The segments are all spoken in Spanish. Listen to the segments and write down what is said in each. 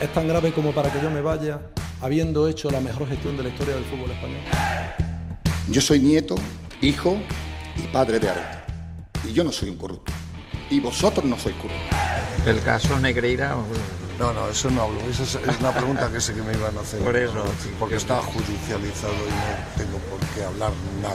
es tan grave como para que yo me vaya habiendo hecho la mejor gestión de la historia del fútbol español. Yo soy nieto, hijo y padre de Areta. Y yo no soy un corrupto. Y vosotros no sois corruptos. El caso Negreira. No, no, eso no hablo. Esa es una pregunta que sé que me iban a hacer. Por eso. Porque está judicializado y no tengo por qué hablar nada.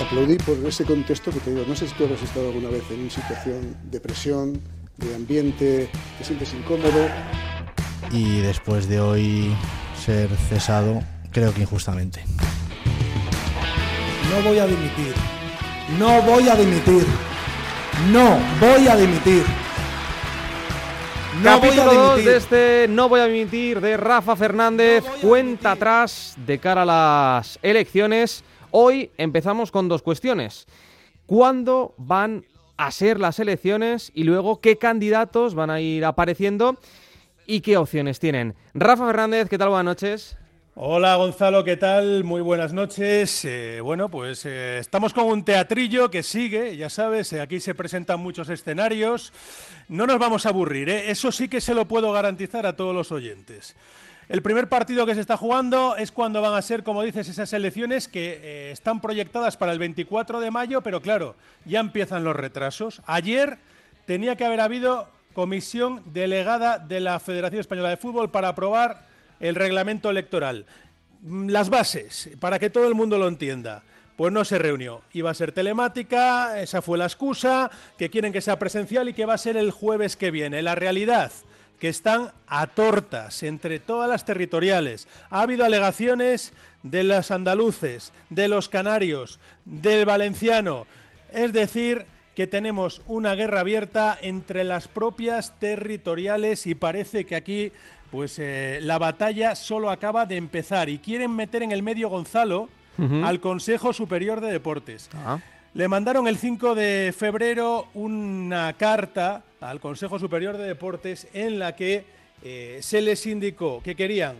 Aplaudí por ese contexto que te digo. No sé si tú habrás estado alguna vez en una situación de presión, de ambiente, te sientes incómodo. Y después de hoy ser cesado, creo que injustamente. No voy a dimitir. No voy a dimitir. No voy a dimitir. No Capítulo 2 de este No voy a dimitir de Rafa Fernández. Cuenta atrás de cara a las elecciones. Hoy empezamos con dos cuestiones. ¿Cuándo van a ser las elecciones? Y luego, ¿qué candidatos van a ir apareciendo? ¿Y qué opciones tienen? Rafa Fernández, ¿qué tal? Buenas noches. Hola Gonzalo, ¿qué tal? Muy buenas noches. Eh, bueno, pues eh, estamos con un teatrillo que sigue, ya sabes, eh, aquí se presentan muchos escenarios. No nos vamos a aburrir, eso sí que se lo puedo garantizar a todos los oyentes. El primer partido que se está jugando es cuando van a ser, como dices, esas elecciones que están proyectadas para el 24 de mayo, pero claro, ya empiezan los retrasos. Ayer tenía que haber habido comisión delegada de la Federación Española de Fútbol para aprobar el reglamento electoral. Mm, las bases, para que todo el mundo lo entienda. Pues no se reunió. Iba a ser telemática, esa fue la excusa, que quieren que sea presencial y que va a ser el jueves que viene. La realidad, que están a tortas entre todas las territoriales. Ha habido alegaciones de los andaluces, de los canarios, del valenciano. Es decir, que tenemos una guerra abierta entre las propias territoriales y parece que aquí pues eh, la batalla solo acaba de empezar y quieren meter en el medio Gonzalo al Consejo Superior de Deportes. Ah. Le mandaron el 5 de febrero una carta al Consejo Superior de Deportes en la que eh, se les indicó que querían,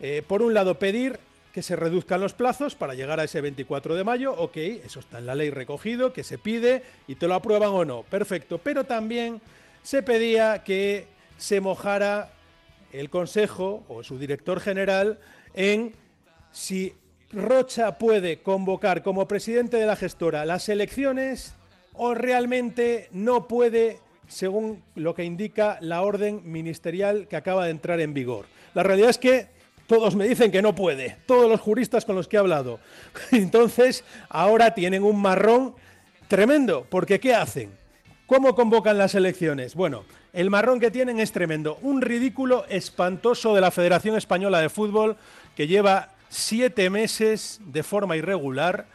eh, por un lado, pedir que se reduzcan los plazos para llegar a ese 24 de mayo, ok, eso está en la ley recogido, que se pide y te lo aprueban o no, perfecto, pero también se pedía que se mojara el Consejo o su director general en si Rocha puede convocar como presidente de la gestora las elecciones o realmente no puede según lo que indica la orden ministerial que acaba de entrar en vigor. La realidad es que todos me dicen que no puede, todos los juristas con los que he hablado. Entonces, ahora tienen un marrón tremendo, porque ¿qué hacen? ¿Cómo convocan las elecciones? Bueno, el marrón que tienen es tremendo. Un ridículo espantoso de la Federación Española de Fútbol que lleva siete meses de forma irregular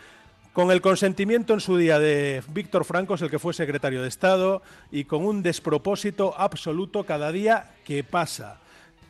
con el consentimiento en su día de Víctor Francos, el que fue secretario de Estado, y con un despropósito absoluto cada día que pasa.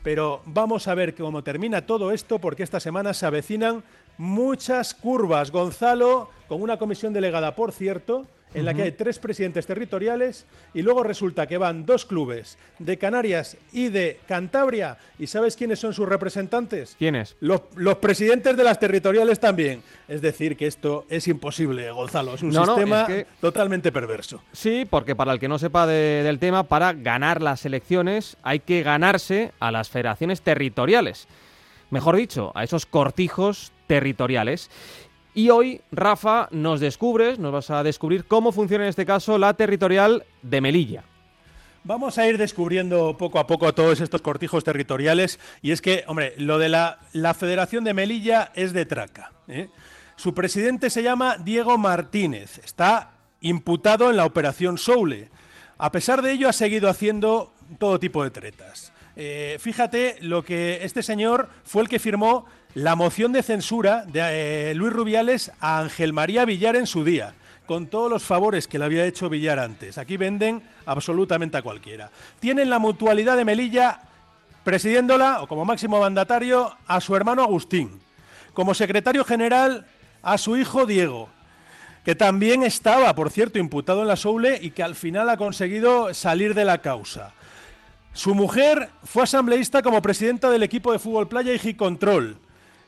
Pero vamos a ver cómo termina todo esto, porque esta semana se avecinan muchas curvas. Gonzalo, con una comisión delegada, por cierto, en la que hay tres presidentes territoriales y luego resulta que van dos clubes de Canarias y de Cantabria. ¿Y sabes quiénes son sus representantes? ¿Quiénes? Los, presidentes de las territoriales también. Es decir, que esto es imposible, Gonzalo. Es un sistema totalmente perverso. Sí, porque para el que no sepa del tema, para ganar las elecciones hay que ganarse a las federaciones territoriales. Mejor dicho, a esos cortijos territoriales. Y hoy, Rafa, nos descubres, nos vas a descubrir cómo funciona en este caso la territorial de Melilla. Vamos a ir descubriendo poco a poco todos estos cortijos territoriales y es que, hombre, lo de la, Federación de Melilla es de traca. ¿eh? Su presidente se llama Diego Martínez, está imputado en la operación Soule. A pesar de ello, ha seguido haciendo todo tipo de tretas. Eh, fíjate lo que este señor fue el que firmó la moción de censura de eh, Luis Rubiales a Ángel María Villar en su día, con todos los favores que le había hecho Villar antes. Aquí venden absolutamente a cualquiera. Tienen la mutualidad de Melilla presidiéndola, o como máximo mandatario, a su hermano Agustín. Como secretario general, a su hijo Diego, que también estaba, por cierto, imputado en la Soule y que al final ha conseguido salir de la causa. Su mujer fue asambleísta como presidenta del equipo de fútbol playa y Control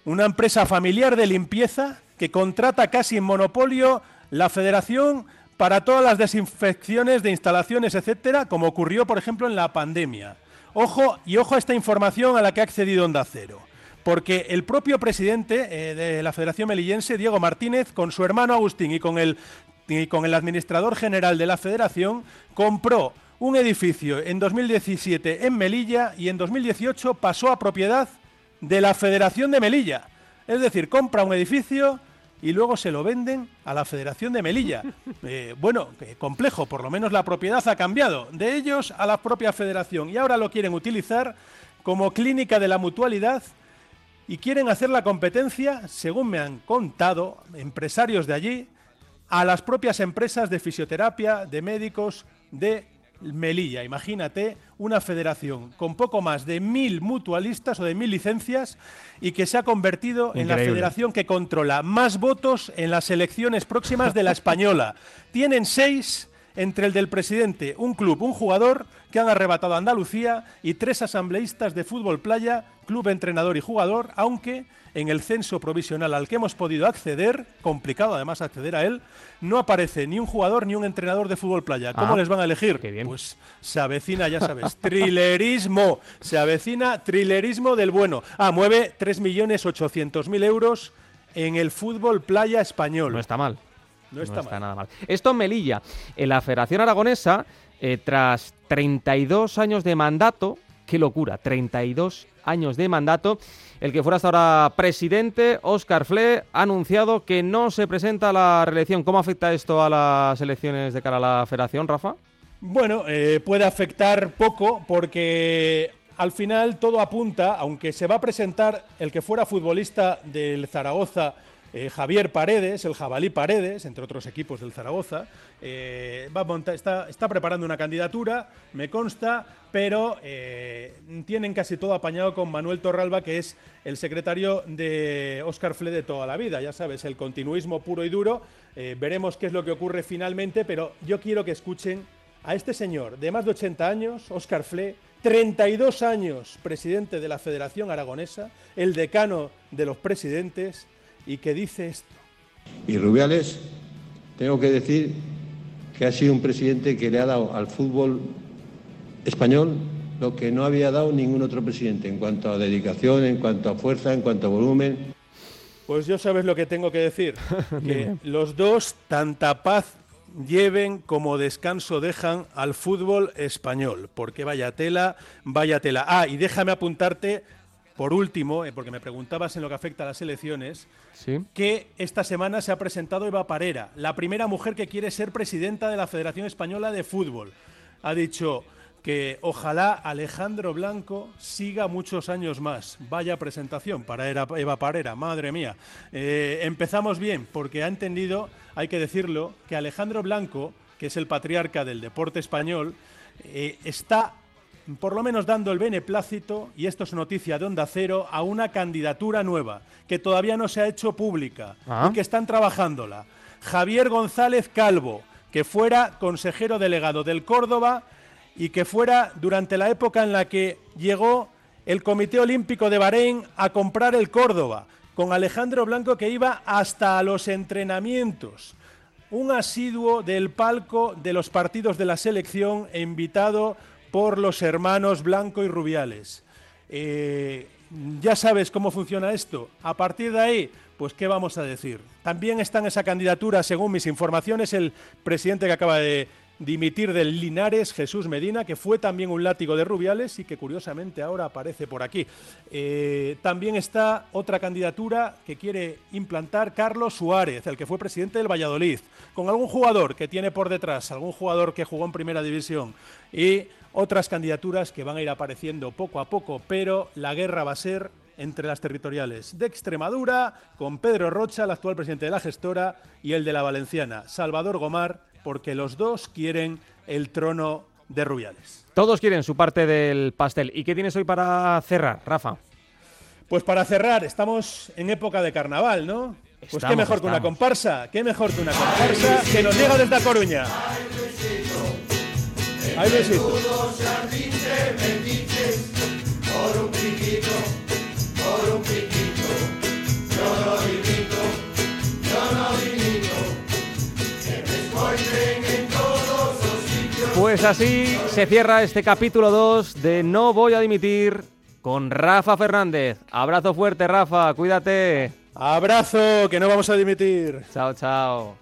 una empresa familiar de limpieza que contrata casi en monopolio la federación para todas las desinfecciones de instalaciones, etcétera, como ocurrió, por ejemplo, en la pandemia. Ojo y ojo a esta información a la que ha accedido Onda Cero. Porque el propio presidente eh, de la Federación Melillense, Diego Martínez, con su hermano Agustín y con el, y con el administrador general de la Federación, compró un edificio en 2017 en Melilla y en 2018 pasó a propiedad de la Federación de Melilla. Es decir, compra un edificio y luego se lo venden a la Federación de Melilla. Eh, bueno, complejo, por lo menos la propiedad ha cambiado de ellos a la propia Federación y ahora lo quieren utilizar como clínica de la mutualidad y quieren hacer la competencia, según me han contado empresarios de allí, a las propias empresas de fisioterapia, de médicos, de Melilla. Imagínate una federación con poco más de mil mutualistas o de mil licencias y que se ha convertido en la federación que controla más votos en las elecciones próximas de la española. Tienen seis entre el del presidente, un club, un jugador que han arrebatado a Andalucía y tres asambleístas de fútbol playa, club, entrenador y jugador, aunque en el censo provisional al que hemos podido acceder, complicado además acceder a él, no aparece ni un jugador ni un entrenador de fútbol playa. ¿Cómo ah, les van a elegir? Pues se avecina, ya sabes, trilerismo. Se avecina trilerismo del bueno. Ah, mueve 3.800.000 euros en el fútbol playa español. No está mal. No está, nada mal. Esto en Melilla. En la Federación Aragonesa, eh, tras 32 años de mandato, qué locura, 32 años de mandato, el que fuera hasta ahora presidente, Óscar Fle, ha anunciado que no se presenta a la reelección. ¿Cómo afecta esto a las elecciones de cara a la federación, Rafa? Bueno, eh, puede afectar poco porque al final todo apunta, aunque se va a presentar el que fuera futbolista del Zaragoza eh, Javier Paredes, el jabalí Paredes, entre otros equipos del Zaragoza, eh, está, preparando una candidatura, me consta, pero eh, tienen casi todo apañado con Manuel Torralba, que es el secretario de Óscar Fle de toda la vida. Ya sabes, el continuismo puro y duro. veremos qué es lo que ocurre finalmente, pero yo quiero que escuchen a este señor de más de 80 años, Óscar Fle, 32 años presidente de la Federación Aragonesa, el decano de los presidentes, y que dice esto. Y Rubiales, tengo que decir que ha sido un presidente que le ha dado al fútbol español lo que no había dado ningún otro presidente en cuanto a dedicación, en cuanto a fuerza, en cuanto a volumen. Pues yo sabes lo que tengo que decir, que los dos tanta paz lleven como descanso dejan al fútbol español, porque vaya tela, vaya tela. Ah, y déjame apuntarte por último, eh, porque me preguntabas en lo que afecta a las elecciones, que esta semana se ha presentado Eva Parera, la primera mujer que quiere ser presidenta de la Federación Española de Fútbol. Ha dicho que ojalá Alejandro Blanco siga muchos años más. Vaya presentación para Eva Parera, madre mía. Eh, empezamos bien, porque ha entendido, hay que decirlo, que Alejandro Blanco, que es el patriarca del deporte español, eh, está por lo menos dando el beneplácito, y esto es noticia de Onda Cero, a una candidatura nueva, que todavía no se ha hecho pública ah. y que están trabajándola. Javier González Calvo, que fuera consejero delegado del Córdoba y que fuera durante la época en la que llegó el Comité Olímpico de Bahrein a comprar el Córdoba, con Alejandro Blanco que iba hasta los entrenamientos. Un asiduo del palco de los partidos de la selección e invitado por los hermanos Blanco y Rubiales. Eh, ya sabes cómo funciona esto. A partir de ahí, pues qué vamos a decir. También está en esa candidatura, según mis informaciones, el presidente que acaba de dimitir del Linares, Jesús Medina, que fue también un látigo de Rubiales y que curiosamente ahora aparece por aquí. Eh, también está otra candidatura que quiere implantar Carlos Suárez, el que fue presidente del Valladolid, con algún jugador que tiene por detrás, algún jugador que jugó en primera división y otras candidaturas que van a ir apareciendo poco a poco, pero la guerra va a ser entre las territoriales de Extremadura, con Pedro Rocha, el actual presidente de la gestora, y el de la Valenciana, Salvador Gomar, porque los dos quieren el trono de Rubiales. Todos quieren su parte del pastel. ¿Y qué tienes hoy para cerrar, Rafa? Pues para cerrar, estamos en época de carnaval, ¿no? Pues qué mejor que una comparsa, qué mejor que una comparsa que nos llega desde A Coruña. Ahí Luisito. Por un piquito, por un piquito, yo no limito, yo no limito, que me encuentren en todos los sitios Pues así se cierra este capítulo 2 de No voy a dimitir con Rafa Fernández. Abrazo fuerte, Rafa, cuídate. Abrazo, que no vamos a dimitir. Chao, chao.